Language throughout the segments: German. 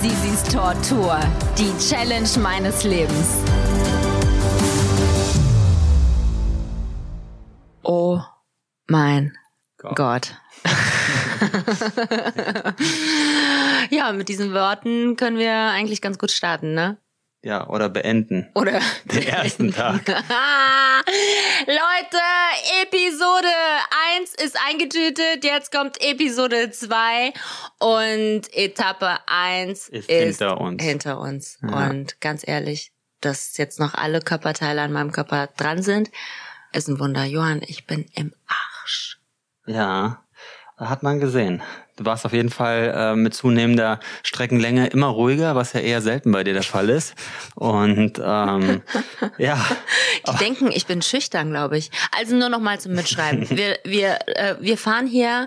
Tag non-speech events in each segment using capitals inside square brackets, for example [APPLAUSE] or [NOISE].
Sisis Tortur. Die Challenge meines Lebens. Oh mein Gott. Gott. [LAUGHS] ja, mit diesen Worten können wir eigentlich ganz gut starten, ne? Ja, oder beenden. Oder [LAUGHS] den ersten Tag. [LAUGHS] Leute, 1 ist eingetütet, jetzt kommt Episode 2 und Etappe 1 ist, ist hinter uns. Hinter uns. Ja. Und ganz ehrlich, dass jetzt noch alle Körperteile an meinem Körper dran sind, ist ein Wunder. Johann, ich bin im Arsch. Ja, hat man gesehen. Du warst auf jeden Fall äh, mit zunehmender Streckenlänge immer ruhiger, was ja eher selten bei dir der Fall ist. Und ähm, [LAUGHS] ja. Die denken, ich bin schüchtern, glaube ich. Also nur noch mal zum Mitschreiben. [LAUGHS] Wir, wir, äh, wir fahren hier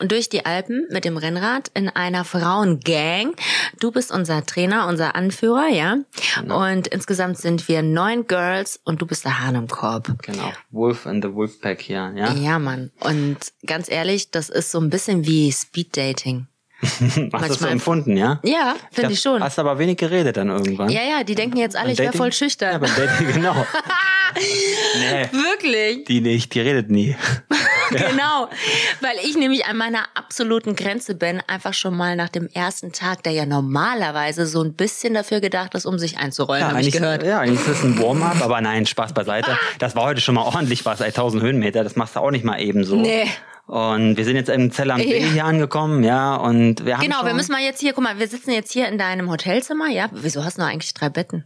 durch die Alpen mit dem Rennrad in einer Frauengang. Du bist unser Trainer, unser Anführer, ja. Genau. Und insgesamt sind wir neun Girls und du bist der Hahn im Korb. Genau. Wolf and the Wolfpack hier, ja. Ja, Mann. Und ganz ehrlich, das ist so ein bisschen wie Speed Dating. [LAUGHS] Hast du das so empfunden, ja? Ja, finde ich schon. Hast aber wenig geredet dann irgendwann. Ja, ja, die denken jetzt alle, ich wäre voll schüchtern. Ja, beim Dating, genau. [LAUGHS] nee. Wirklich? Die nicht, die redet nie. [LAUGHS] [LAUGHS] genau, weil ich nämlich an meiner absoluten Grenze bin, einfach schon mal nach dem ersten Tag, der ja normalerweise so ein bisschen dafür gedacht ist, um sich einzurollen, ja, habe ich gehört. Ja, eigentlich ist das ein Warm-up, aber nein, Spaß beiseite. Das war heute schon mal ordentlich was, 1000 Höhenmeter, das machst du auch nicht mal eben so. Nee. Und wir sind jetzt im Zell am See hier angekommen, ja, und wir haben Genau, wir müssen mal jetzt hier, guck mal, wir sitzen jetzt hier in deinem Hotelzimmer, ja. Wieso hast du eigentlich drei Betten?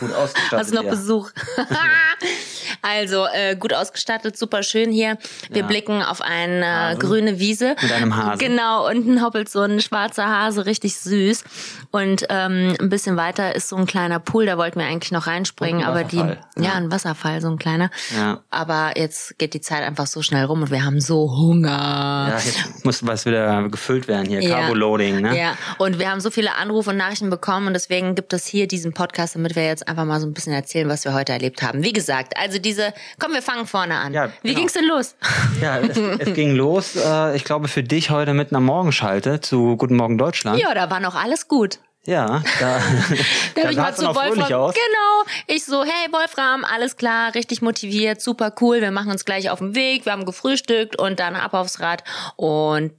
Gut ausgestattet. Hast du noch ja. Besuch? [LAUGHS] [LAUGHS] Also äh, gut ausgestattet, super schön hier. Wir ja. blicken auf eine äh, grüne Wiese. Mit einem Hase. Genau, unten hoppelt so ein schwarzer Hase, richtig süß. Und ähm, ein bisschen weiter ist so ein kleiner Pool, da wollten wir eigentlich noch reinspringen, aber die ja. ja. ein Wasserfall, so ein kleiner. Ja. Aber jetzt geht die Zeit einfach so schnell rum und wir haben so Hunger. Ja, jetzt muss was wieder gefüllt werden hier, ja. Carbo-Loading, ne? Ja, und wir haben so viele Anrufe und Nachrichten bekommen und deswegen gibt es hier diesen Podcast, damit wir jetzt einfach mal so ein bisschen erzählen, was wir heute erlebt haben. Wie gesagt, also diese komm, wir fangen vorne an. Ja, Wie genau. ging's denn los? [LAUGHS] Ja, es, es ging los, äh, ich glaube, für dich heute mit einer Morgenschalte zu Guten Morgen Deutschland. Ja, da war noch alles gut. Ja, da, [LAUGHS] da habe ich mal zu Wolfram. Aus. Genau. Ich so, hey Wolfram, alles klar, richtig motiviert, super cool. Wir machen uns gleich auf den Weg. Wir haben gefrühstückt und dann ab aufs Rad und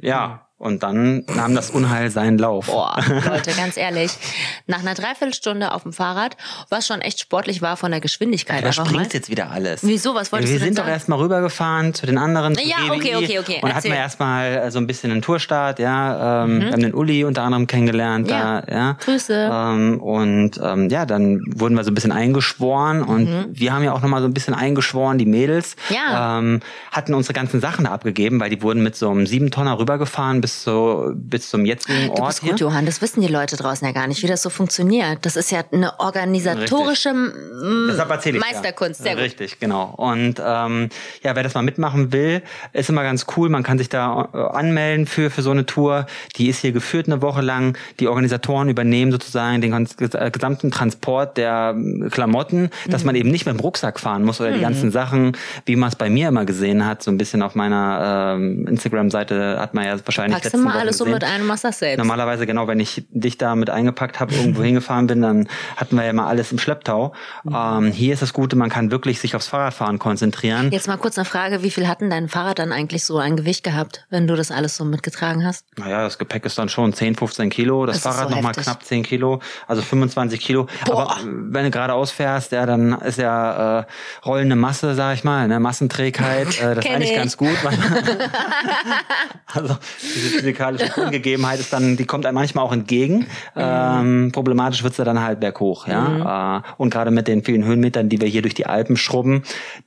ja, und dann nahm das Unheil seinen Lauf. Boah, [LAUGHS] Leute, ganz ehrlich. Nach einer Dreiviertelstunde auf dem Fahrrad, was schon echt sportlich war von der Geschwindigkeit. Da springt jetzt wieder alles. Wieso? Was wolltest Wir du sind sagen? doch erstmal rübergefahren zu den anderen. Ja, GWI, okay, okay, okay. Und hatten wir erstmal äh, so ein bisschen einen Tourstart, ja. Ähm, mhm. Wir haben den Uli unter anderem kennengelernt. Ja. Da, ja. Grüße. Ähm, und ähm, ja, dann wurden wir so ein bisschen eingeschworen und mhm. wir haben ja auch nochmal so ein bisschen eingeschworen, die Mädels. Ja. Ähm, hatten unsere ganzen Sachen abgegeben, weil die wurden mit so einem Siebentonner rübergefahren bis so bis zum jetzigen Ort. Du bist gut, hier. Johann, das wissen die Leute draußen ja gar nicht, wie das so funktioniert. Das ist ja eine organisatorische Richtig. Meisterkunst. Sehr gut. Richtig, genau. Und ähm, ja, wer das mal mitmachen will, ist immer ganz cool. Man kann sich da äh, anmelden für, für so eine Tour. Die ist hier geführt eine Woche lang. Die Organisatoren übernehmen sozusagen den äh, gesamten Transport der ähm, Klamotten, dass mhm. man eben nicht mit dem Rucksack fahren muss oder mhm. die ganzen Sachen, wie man es bei mir immer gesehen hat. So ein bisschen auf meiner ähm, Instagram-Seite hat man ja wahrscheinlich Packst letzten Woche alles gesehen. mit ein machst das selbst. Normalerweise, genau, wenn ich dich da mit eingepackt habe, irgendwo [LAUGHS] hingefahren bin, dann hatten wir ja mal alles im Schlepptau. Mhm. Ähm, hier ist das Gute, man kann wirklich sich aufs Fahrradfahren konzentrieren. Jetzt mal kurz eine Frage, wie viel hatten dein Fahrrad dann eigentlich so ein Gewicht gehabt, wenn du das alles so mitgetragen hast? Naja, das Gepäck ist dann schon 10, 15 Kilo, das, das Fahrrad so nochmal knapp 10 Kilo, also 25 Kilo. Boah. Aber wenn du geradeaus fährst, ja, dann ist ja äh, rollende Masse, sag ich mal, ne? Massenträgheit, äh, das ist [LAUGHS] eigentlich ich. ganz gut. [LAUGHS] also diese physikalische Ungegebenheit ist dann, die kommt einem manchmal auch entgegen. Mhm. Ähm, problematisch wird's ja dann halt berghoch, ja. Mhm. Äh, und gerade mit den vielen Höhenmetern, die wir hier durch die Alpen schrubben,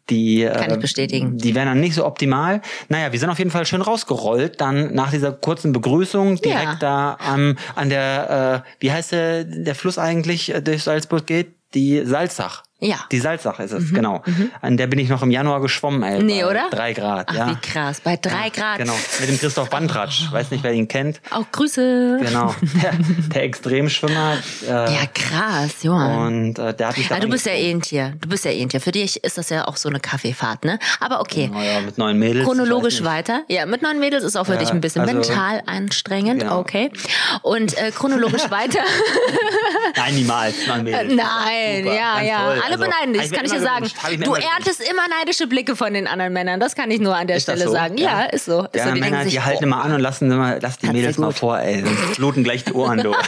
die, Kann ich äh, bestätigen. die wären dann nicht so optimal. Naja, wir sind auf jeden Fall schön rausgerollt, dann nach dieser kurzen Begrüßung direkt ja. da am, an der, äh, wie heißt der, der Fluss eigentlich, äh, durch Salzburg geht? Die Salzach. Ja. Die Salzach ist es, genau. An der bin ich noch im Januar geschwommen, ey. Nee, oder? Drei Grad, Ach, ja. wie krass. Bei drei Grad. Genau, mit dem Christoph Bandratsch. Weiß nicht, wer ihn kennt. Auch Grüße. Genau, [LAUGHS] der, der Extremschwimmer. Äh, Ja, krass, Johann. Und äh, der hat mich da Ja, du bist ja eh ein Tier. Du bist ja eh ein Tier. Für dich ist das ja auch so eine Kaffeefahrt, ne? Aber okay. Naja, mit neuen Mädels. Chronologisch weiter. Ja, mit neun Mädels ist auch für Ja, dich ein bisschen also- mental anstrengend, Genau. okay. Und äh, chronologisch [LAUGHS] weiter. Nein, niemals. Neun Mädels. Nein, Super, ja, ja. toll. Alle Also, beneiden dich, das kann ich dir sagen. Du erntest immer neidische Blicke von den anderen Männern. Das kann ich nur an der Stelle so? sagen. Ja, ist so. Ist Ja, so. Die Männer, denken die sich, halten oh, immer an und lassen, immer, lass die Mädels ja mal vor, ey. Sonst bluten gleich die Ohren durch. [LAUGHS]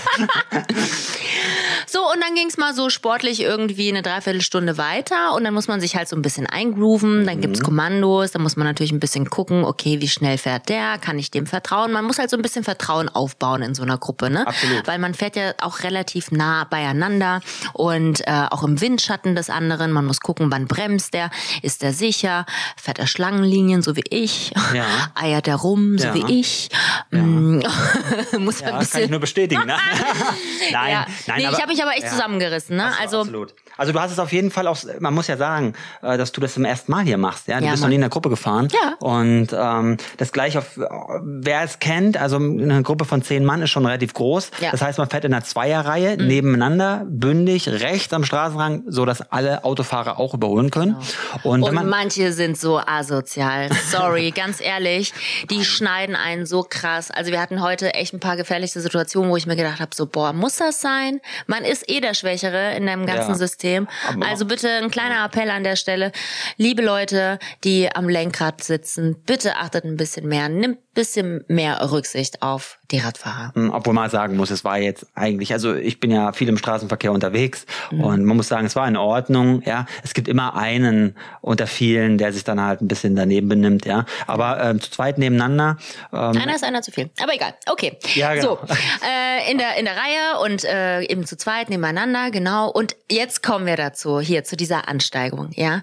So, und dann ging's mal so sportlich irgendwie eine Dreiviertelstunde weiter und dann muss man sich halt so ein bisschen eingrooven, dann Mhm. gibt's Kommandos, dann muss man natürlich ein bisschen gucken, okay, wie schnell fährt der, kann ich dem vertrauen? Man muss halt so ein bisschen Vertrauen aufbauen in so einer Gruppe, ne? Absolut. Weil man fährt ja auch relativ nah beieinander und äh, auch im Windschatten des anderen, man muss gucken, wann bremst der, ist der sicher, fährt er Schlangenlinien, so wie ich, Ja. [LAUGHS] eiert er rum, so Ja. wie ich, Mm, [LAUGHS] muss Ja, ein das kann ich bisschen... nur bestätigen. Ne? [LAUGHS] nein, Ja. nein, nee, aber, ich habe mich aber echt ja. zusammengerissen, ne? So, Also absolut. Also du hast es auf jeden Fall auch, man muss ja sagen, äh, dass du das zum ersten Mal hier machst. Ja, du Ja, bist noch Mann. nie in der Gruppe gefahren. Ja. Und ähm, das gleich auf, wer es kennt, also eine Gruppe von zehn Mann ist schon relativ groß. Ja. Das heißt, man fährt in einer Zweierreihe Mhm. nebeneinander, bündig, rechts am Straßenrang, so dass alle Autofahrer auch überholen können. Und, wenn Und man manche sind so asozial. Sorry, [LAUGHS] ganz ehrlich. Die schneiden einen so krass. Also wir hatten heute echt ein paar gefährliche Situationen, wo ich mir gedacht habe, so, boah, muss das sein? Man ist eh der Schwächere in dem ganzen Ja. System. Aber- Also bitte ein kleiner Appell an der Stelle. Liebe Leute, die am Lenkrad sitzen, bitte achtet ein bisschen mehr, nimmt ein bisschen mehr Rücksicht auf die Radfahrer. Mm, Obwohl man sagen muss, es war jetzt eigentlich, also ich bin ja viel im Straßenverkehr unterwegs Mhm. und man muss sagen, es war in Ordnung, ja. Es gibt immer einen unter vielen, der sich dann halt ein bisschen daneben benimmt, ja. Aber ähm, zu zweit nebeneinander, ähm, Einer ist einer zu viel. Aber egal. Okay. Ja, genau. So, äh, in, der, in der Reihe und äh, eben zu zweit nebeneinander, genau. Und jetzt kommen wir dazu, hier zu dieser Ansteigung, ja.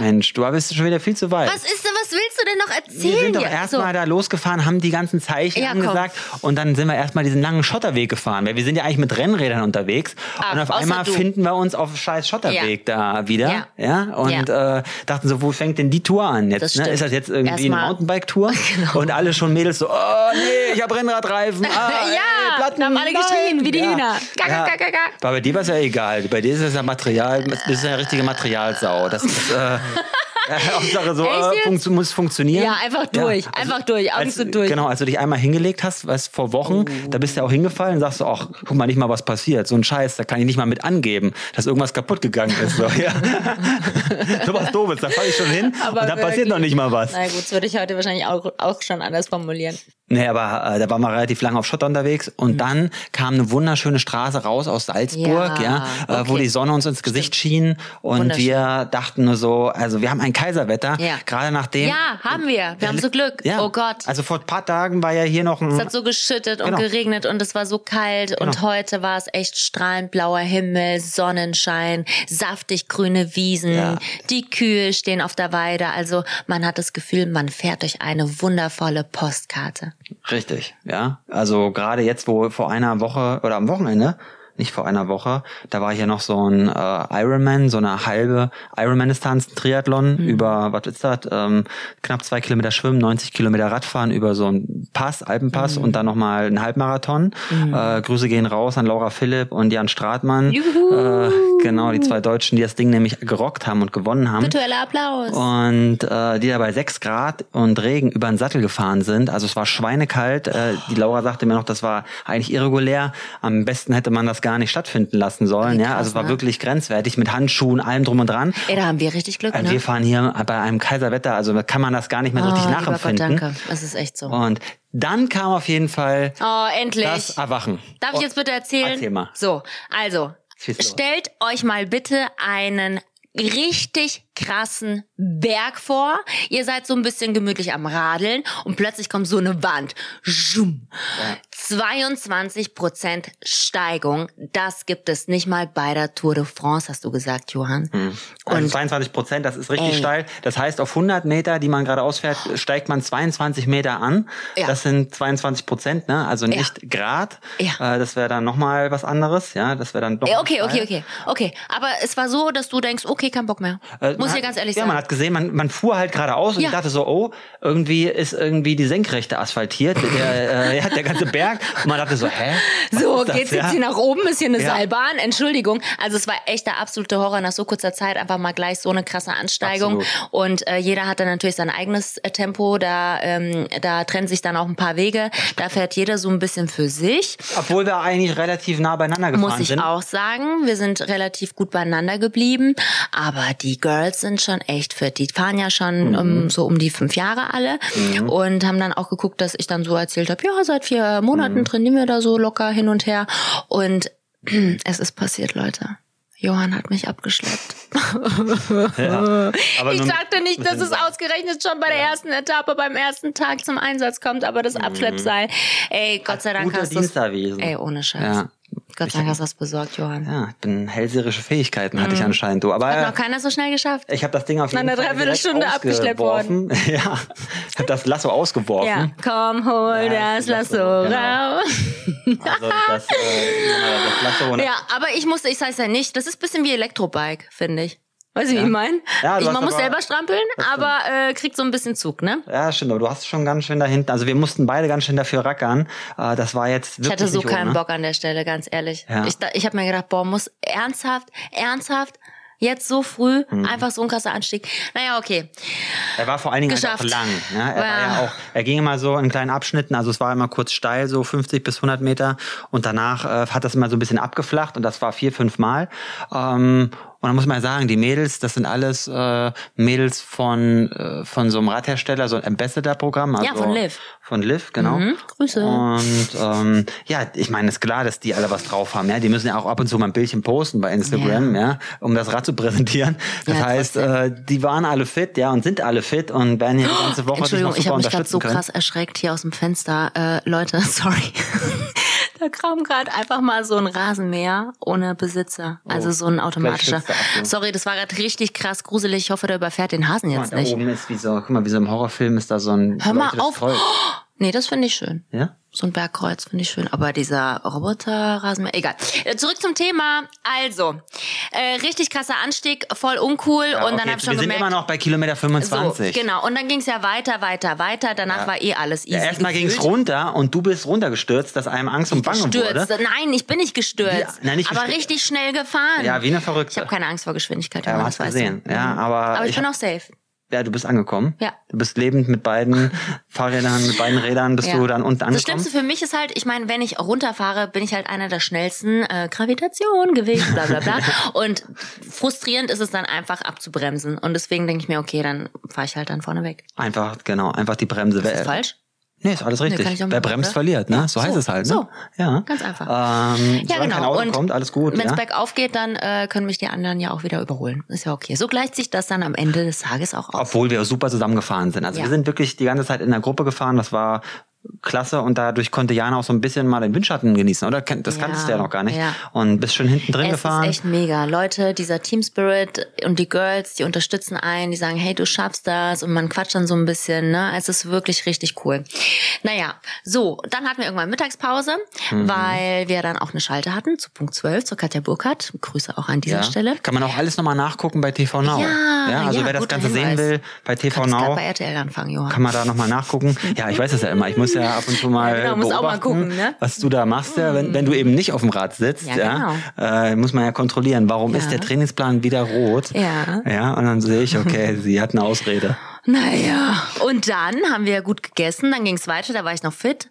Mensch, du bist schon wieder viel zu weit. Was ist denn, was willst du denn noch erzählen? Wir sind doch erstmal da losgefahren, haben die ganzen Zeichen Ja, komm. angesagt und dann sind wir erstmal diesen langen Schotterweg gefahren, weil wir sind ja eigentlich mit Rennrädern unterwegs Ah, und auf einmal du. finden wir uns auf scheiß Schotterweg da wieder, Ja. ja, und Äh, dachten so, wo fängt denn die Tour an Das jetzt? Ne? stimmt. Ist das jetzt irgendwie Erstmal- eine Mountainbike-Tour? [LAUGHS] Genau. Und alle schon Mädels so, oh nee, ich hab Rennradreifen, [LAUGHS] ah, Ja, ey, Platten, haben alle geschrien, wie die Hühner. Ja. gaga, gaga. Aber bei dir war es ja egal. Bei dir ist es ja Material, das ist ja eine richtige Materialsau. Das ist äh, [LAUGHS] [LAUGHS] Hauptsache so, äh, funkt, muss funktionieren. Ja, einfach durch, einfach durch, Augen zu durch. Genau, als du dich einmal hingelegt hast, was vor Wochen, da bist du ja auch hingefallen und sagst du, ach, guck mal, nicht mal was passiert. So ein Scheiß, da kann ich nicht mal mit angeben, dass irgendwas kaputt gegangen ist. So, [LAUGHS] ja. [LAUGHS] so was Doofes, da falle ich schon hin Aber und da passiert noch nicht mal was. Na gut, das würde ich heute wahrscheinlich auch, auch schon anders formulieren. Nee, aber äh, da waren wir relativ lange auf Schotter unterwegs und dann kam eine wunderschöne Straße raus aus Salzburg, Mhm. Ja, ja, äh, wo okay. die Sonne uns ins Gesicht schien und wir dachten nur so, also wir haben ein Kaiserwetter, Ja. gerade nachdem. Ja, haben wir. Wir haben so Glück. Ja, Oh Gott. Also vor ein paar Tagen war ja hier noch ein. Es hat so geschüttet und Genau. geregnet und es war so kalt und Genau. heute war es echt strahlend blauer Himmel, Sonnenschein, saftig grüne Wiesen, Ja. die Kühe stehen auf der Weide. Also man hat das Gefühl, man fährt durch eine wundervolle Postkarte. Richtig, ja. Also gerade jetzt, wo vor einer Woche oder am Wochenende, nicht vor einer Woche, da war hier noch so ein äh, Ironman, so eine halbe Ironman-Distanz, ein Triathlon über, was ist das, ähm, knapp zwei Kilometer Schwimmen, 90 Kilometer Radfahren über so einen Pass, Alpenpass und dann nochmal ein Halbmarathon. Äh, Grüße gehen raus an Laura Philipp und Jan Stratmann. Juhu. Äh, genau, die zwei Deutschen, die das Ding nämlich gerockt haben und gewonnen haben. Virtueller Applaus. Und äh, die da bei 6 Grad und Regen über den Sattel gefahren sind. Also es war schweinekalt. Äh, die Laura sagte mir noch, das war eigentlich irregulär. Am besten hätte man das gar nicht stattfinden lassen sollen. Wie ja, krass, also es war ne? wirklich grenzwertig mit Handschuhen, allem drum und dran. Ey, da haben wir richtig Glück, Also ne? wir fahren hier bei einem Kaiserwetter, also kann man das gar nicht mehr so richtig oh, lieber Gott, nachempfinden. danke. Das ist echt so. Und dann kam auf jeden Fall Oh, endlich. das Erwachen. Darf ich jetzt bitte erzählen? Erzähl mal. So, also, stellt euch mal bitte einen richtig krassen Berg vor. Ihr seid so ein bisschen gemütlich am Radeln und plötzlich kommt so eine Wand. Schum. 22 Prozent Steigung. Das gibt es nicht mal bei der Tour de France, hast du gesagt, Johann. Also 22 Prozent, das ist richtig Ey. steil. Das heißt, auf 100 Meter, die man gerade ausfährt, steigt man 22 Meter an. Ja. Das sind 22 Prozent, ne? Also nicht Grad. Ja. Äh, das wäre dann nochmal was anderes, ja? Das wäre dann doch. Ja, okay, okay, okay, okay. Aber es war so, dass du denkst, okay, kein Bock mehr. Äh, Muss man ich ganz ehrlich ja, sagen. man hat gesehen, man, man fuhr halt geradeaus und Ja. ich dachte so, oh, irgendwie ist irgendwie die Senkrechte asphaltiert, der, äh, [LAUGHS] ja, der ganze Berg. Und man dachte so, hä? So, geht's ja? jetzt hier nach oben? Ist hier eine Ja. Seilbahn? Entschuldigung. Also es war echt der absolute Horror nach so kurzer Zeit. Einfach mal gleich so eine krasse Ansteigung. Absolut. Und äh, jeder hat dann natürlich sein eigenes äh, Tempo. Da, ähm, da trennen sich dann auch ein paar Wege. Da fährt jeder so ein bisschen für sich. Obwohl wir eigentlich relativ nah beieinander gefahren Muss ich sind. auch sagen. Wir sind relativ gut beieinander geblieben. Aber die Girls sind schon echt fit. Die fahren ja schon Mhm. um, so um die fünf Jahre alle. Und haben dann auch geguckt, dass ich dann so erzählt habe, ja, seit vier Monaten Mhm. trainieren wir da so locker hin und her. Und [CLEARS THROAT] es ist passiert, Leute. Johann hat mich abgeschleppt. [LAUGHS] Ja. Ich dachte nicht, dass es ausgerechnet schon bei der ersten Etappe, beim ersten Tag zum Einsatz kommt, aber das Abschleppseil, ey, Gott sei Dank guter hast du. Ey, ohne Scheiß. Ja. Gott sei Dank hast du was besorgt, Johann. Ja, ich bin hellseherische Fähigkeiten hatte ich anscheinend. Du. Aber Mhm. Hat noch keiner so schnell geschafft. ich habe das Ding auf jeden Nach einer Fall Dreiviertelstunde abgeschleppt ausgeworfen. [LAUGHS] Ja, ich habe das Lasso ausgeworfen. Ja, komm, hol Ja, das Lasso Lasso, genau. raus. [LAUGHS] Also das, äh, das Lasso. [LAUGHS] Ja, aber ich musste, ich sag's ja nicht, das ist ein bisschen wie Elektrobike, finde ich. Weißt du, wie ich meine? Ja, ich, man muss aber- selber strampeln, aber äh, kriegt so ein bisschen Zug, ne? Ja, stimmt, aber du hast schon ganz schön da hinten. Also wir mussten beide ganz schön dafür rackern. Äh, das war jetzt wirklich Ich hatte so nicht keinen ohne. Bock an der Stelle, ganz ehrlich. Ja. Ich, ich habe mir gedacht, boah, muss ernsthaft, ernsthaft, jetzt so früh, Mhm. einfach so ein krasser Anstieg. Naja, okay. Er war vor allen Dingen halt auch Geschafft. lang. Ne? Er, war Ja. ja auch, er ging immer so in kleinen Abschnitten, also es war immer kurz steil, so 50 bis 100 Meter. Und danach äh, hat das immer so ein bisschen abgeflacht und das war vier, fünf Mal. Ähm, und dann muss man ja sagen, die Mädels, das sind alles äh, Mädels von, äh, von so einem Radhersteller, so ein Ambassador-Programm. Also Ja, von Liv. Von Liv, genau. Mhm, Grüße. Und ähm, ja, ich meine, ist klar, dass die alle was drauf haben. Ja, die müssen ja auch ab und zu mal ein Bildchen posten bei Instagram, ja, um das Rad zu präsentieren. Das Ja, heißt, äh, die waren alle fit, ja, und sind alle fit und werden hier die ganze Woche Entschuldigung, ich habe mich gerade so können. krass erschreckt hier aus dem Fenster. Äh, Leute, [LAUGHS] sorry. Da kam gerade einfach mal so ein Rasenmäher ohne Besitzer. Also so ein automatischer. er. Sorry, das war gerade richtig krass gruselig. Ich hoffe, der überfährt den Hasen Guck mal, jetzt da nicht. oben ist wie so, guck mal, wie so im Horrorfilm ist da so ein Hör mal auf. Kreuz. [GASPS] Nee, das finde ich schön. Ja? So ein Bergkreuz finde ich schön. Aber dieser Roboterrasenmäher, egal. Äh, Zurück zum Thema. Also, äh, richtig krasser Anstieg, voll uncool. Ja, und okay, dann habe ich schon wir sind gemerkt, immer noch bei Kilometer 25. so, genau. Und dann ging es ja weiter, weiter, weiter. Danach war eh alles easy. Ja, erstmal ging es runter und du bist runtergestürzt, dass einem Angst und Bange gestürzt. wurde. Nein, ich bin nicht gestürzt. Ja, nein, nicht aber gestürzt. richtig schnell gefahren. Ja, wie eine Verrückte. Ich habe keine Angst vor Geschwindigkeit. Ja, hast gesehen. Ja, Mhm. aber aber ich, ich bin auch safe. Ja, du bist angekommen. Ja. Du bist lebend mit beiden [LAUGHS] Fahrrädern, mit beiden Rädern bist Ja. du dann unten Das angekommen. Schlimmste für mich ist halt, ich meine, wenn ich runterfahre, bin ich halt einer der schnellsten. Äh, Gravitation, Gewicht, bla bla bla. [LAUGHS] Und frustrierend ist es dann einfach abzubremsen. Und deswegen denke ich mir, okay, dann fahre ich halt dann vorne weg. Einfach, genau, einfach die Bremse. Ist das falsch? Nee, ist alles richtig. auch Wer machen, bremst, oder? verliert, ne? So, so, heißt es halt, ne? so. Ja. Ganz einfach. Ähm, Ja, solange kein genau. Auto Und kommt, alles gut, wenn es ja. bergauf geht, dann äh, können mich die anderen ja auch wieder überholen. Ist ja okay. So gleicht sich das dann am Ende des Tages auch aus. Obwohl wir super zusammengefahren sind. Also Ja. wir sind wirklich die ganze Zeit in der Gruppe gefahren. Das war klasse und dadurch konnte Jana auch so ein bisschen mal den Windschatten genießen, oder? Das Ja, kanntest du ja noch gar nicht. ja. Und bist schon hinten drin Es gefahren. ist echt mega. Leute, dieser Team Spirit und die Girls, die unterstützen einen, die sagen, hey, du schaffst das und man quatscht dann so ein bisschen, ne? Es ist wirklich richtig cool. Naja, so, dann hatten wir irgendwann Mittagspause, Mhm. weil wir dann auch eine Schalte hatten zu Punkt 12, zur Katja Burkhardt. Grüße auch an dieser ja. Stelle. Kann man auch alles nochmal nachgucken bei TV Now. Ja, also wer das Ganze sehen Hinweis. will, bei TV Now bei RTL anfangen, Johann. kann man da nochmal nachgucken. Ja, ich weiß es ja immer. Ich muss ja ab und zu mal Ja, genau, muss auch mal beobachten, gucken, ne? was du da machst, ja, wenn, wenn du eben nicht auf dem Rad sitzt. Ja, Ja, äh, muss man ja kontrollieren, warum ist der Trainingsplan wieder rot. Ja. Ja, und dann sehe ich, okay, [LAUGHS] sie hat eine Ausrede. Naja, und dann haben wir gut gegessen, dann ging's weiter, da war ich noch fit.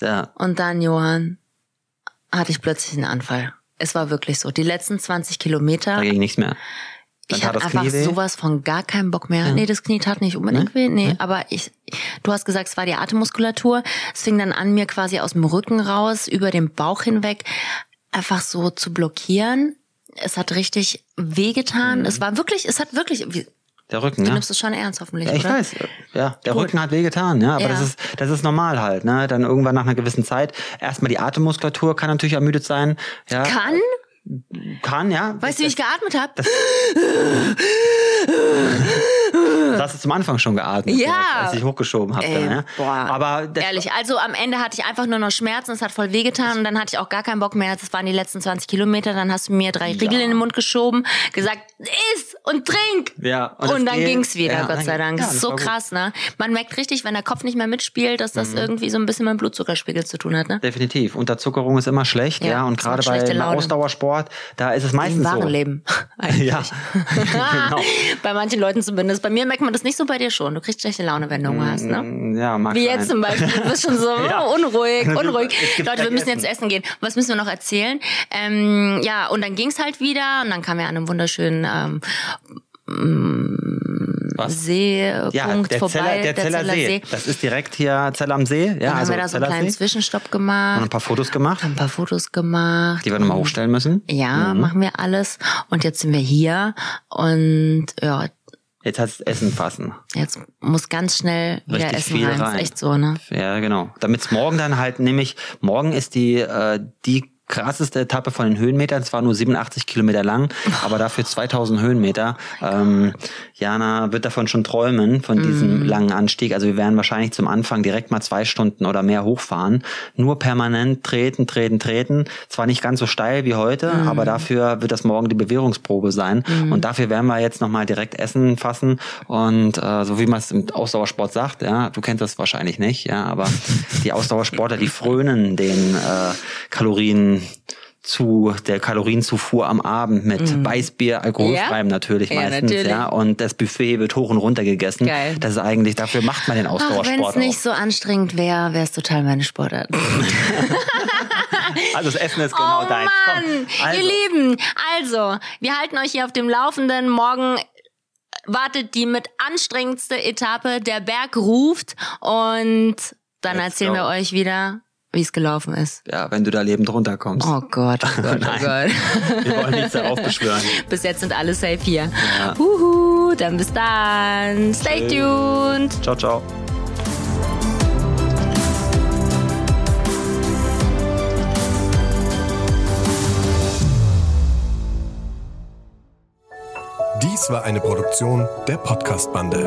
Ja. Und dann, Johann, hatte ich plötzlich einen Anfall. Es war wirklich so. Die letzten 20 Kilometer, Da ging nichts mehr. Dann ich hatte einfach Knie sowas von gar keinen Bock mehr. Nee, das Knie tat nicht unbedingt weh. Nee, aber ich, du hast gesagt, es war die Atemmuskulatur. Es fing dann an, mir quasi aus dem Rücken raus, über den Bauch hinweg, einfach so zu blockieren. es hat richtig wehgetan. Es war wirklich, es hat wirklich, wie- Der Rücken, du ja. nimmst es schon ernst hoffentlich, Ja, ich oder? weiß, ja, der Gut. Rücken hat wehgetan, ja, aber Ja. das ist das ist normal halt, ne? Dann irgendwann nach einer gewissen Zeit erstmal die Atemmuskulatur kann natürlich ermüdet sein, ja. Kann? Kann, ja. Weißt du, wie ich geatmet habe? [LAUGHS] [LAUGHS] Das hast du zum Anfang schon geatmet, Ja. direkt, als ich hochgeschoben habe, Ey, ja. boah. Aber Ehrlich, also am Ende hatte ich einfach nur noch Schmerzen, es hat voll wehgetan und dann hatte ich auch gar keinen Bock mehr. Das waren die letzten 20 Kilometer, dann hast du mir drei Riegel in den Mund geschoben, gesagt, iss und trink. Ja, und und, dann geht. ging's wieder, Ja, Gott sei Dank. ja, das ist so. Mhm. krass, ne? Man merkt richtig, wenn der Kopf nicht mehr mitspielt, dass das irgendwie so ein bisschen mit dem Blutzuckerspiegel zu tun hat, ne? Definitiv. Unterzuckerung ist immer schlecht, Ja, ja. Und gerade bei Laune. Ausdauersport, da ist es Im meistens wahren so. Leben. [LAUGHS] Eigentlich. Ja, [LAUGHS] genau. Bei manchen Leuten zumindest. Bei mir merkt man das nicht so bei dir schon. Du kriegst schlechte Laune, wenn du Hunger hast, ne? Ja, mag Wie sein. jetzt zum Beispiel. Du bist schon so [LAUGHS] Ja. unruhig, [LAUGHS] unruhig. Leute, wir müssen jetzt essen gehen. Was müssen wir noch erzählen? Ähm, ja, und dann ging's halt wieder und dann kam wir an einem wunderschönen ähm, Was? Seepunkt Ja, der vorbei. Zeller, der Zeller See. Das ist direkt hier Zell am See. Ja, Dann haben also wir da so einen kleinen Zellersee. Zwischenstopp Und gemacht, ein paar Fotos gemacht, ein paar Fotos gemacht. die wir nochmal hochstellen müssen. Ja, machen wir alles. Und jetzt sind wir hier und ja, Jetzt es Essen fassen. jetzt muss ganz schnell wieder Richtig Essen viel rein. rein. Ist echt so, ne? Ja, genau. Damit es morgen dann halt nämlich, morgen ist die, äh, die krasseste Etappe von den Höhenmetern. Es war nur 87 Kilometer lang, [LAUGHS] aber dafür 2000 Höhenmeter. Ähm, Jana wird davon schon träumen, von diesem Mhm. langen Anstieg. Also wir werden wahrscheinlich zum Anfang direkt mal zwei Stunden oder mehr hochfahren. Nur permanent treten, treten, treten. Zwar nicht ganz so steil wie heute, Mhm. aber dafür wird das morgen die Bewährungsprobe sein. Und dafür werden wir jetzt nochmal direkt Essen fassen. Und äh, so wie man es im Ausdauersport sagt, ja, du kennst das wahrscheinlich nicht, ja, aber die Ausdauersportler, die frönen den äh, Kalorien zu der Kalorienzufuhr am Abend mit Weißbier, alkoholfreiem natürlich Mhm. Ja, meistens, natürlich. ja, und das Buffet wird hoch und runter gegessen. Geil. Das ist eigentlich dafür macht man den Ach, wenn Ausdauersport es nicht so anstrengend wäre, wäre es total meine Sportart. [LAUGHS] Also das Essen ist genau oh deins. Mann, Komm, also. ihr Lieben, also, wir halten euch hier auf dem Laufenden. Morgen wartet die mit anstrengendste Etappe. Der Berg ruft und dann Let's erzählen go. wir euch wieder, wie es gelaufen ist. Ja, wenn du da lebend runterkommst. Oh Gott, oh [LAUGHS] Gott, oh Gott. Wir wollen nichts darauf beschwören. [LAUGHS] Bis jetzt sind alle safe hier. Uhu, dann bis dann. Stay tuned. Ciao, ciao. Dies war eine Produktion der Podcast-Bande.